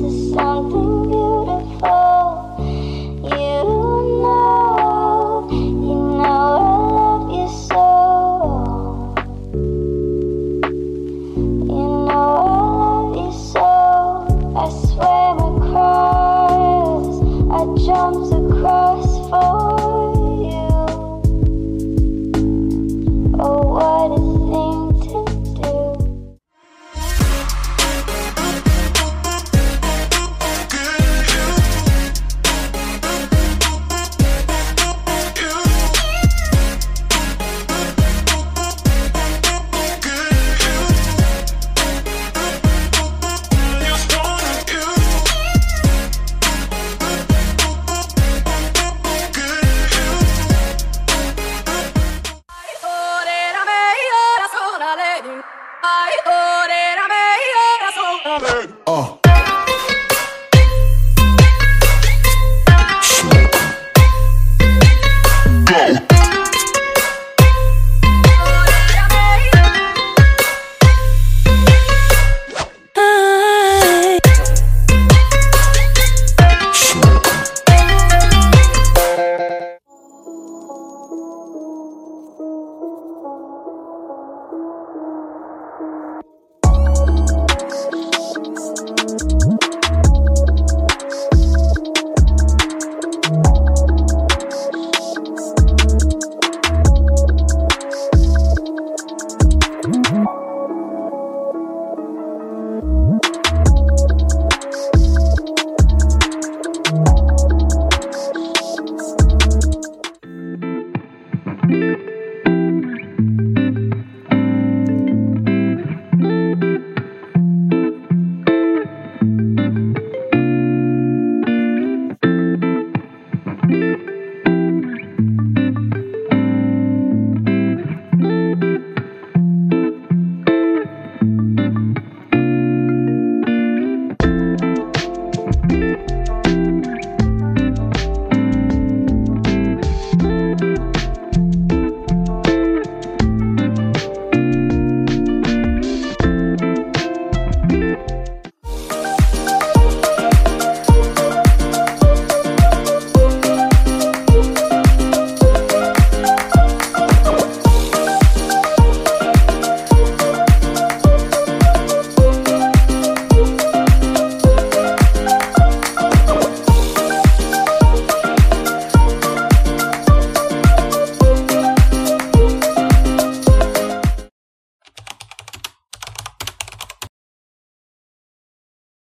just like. Música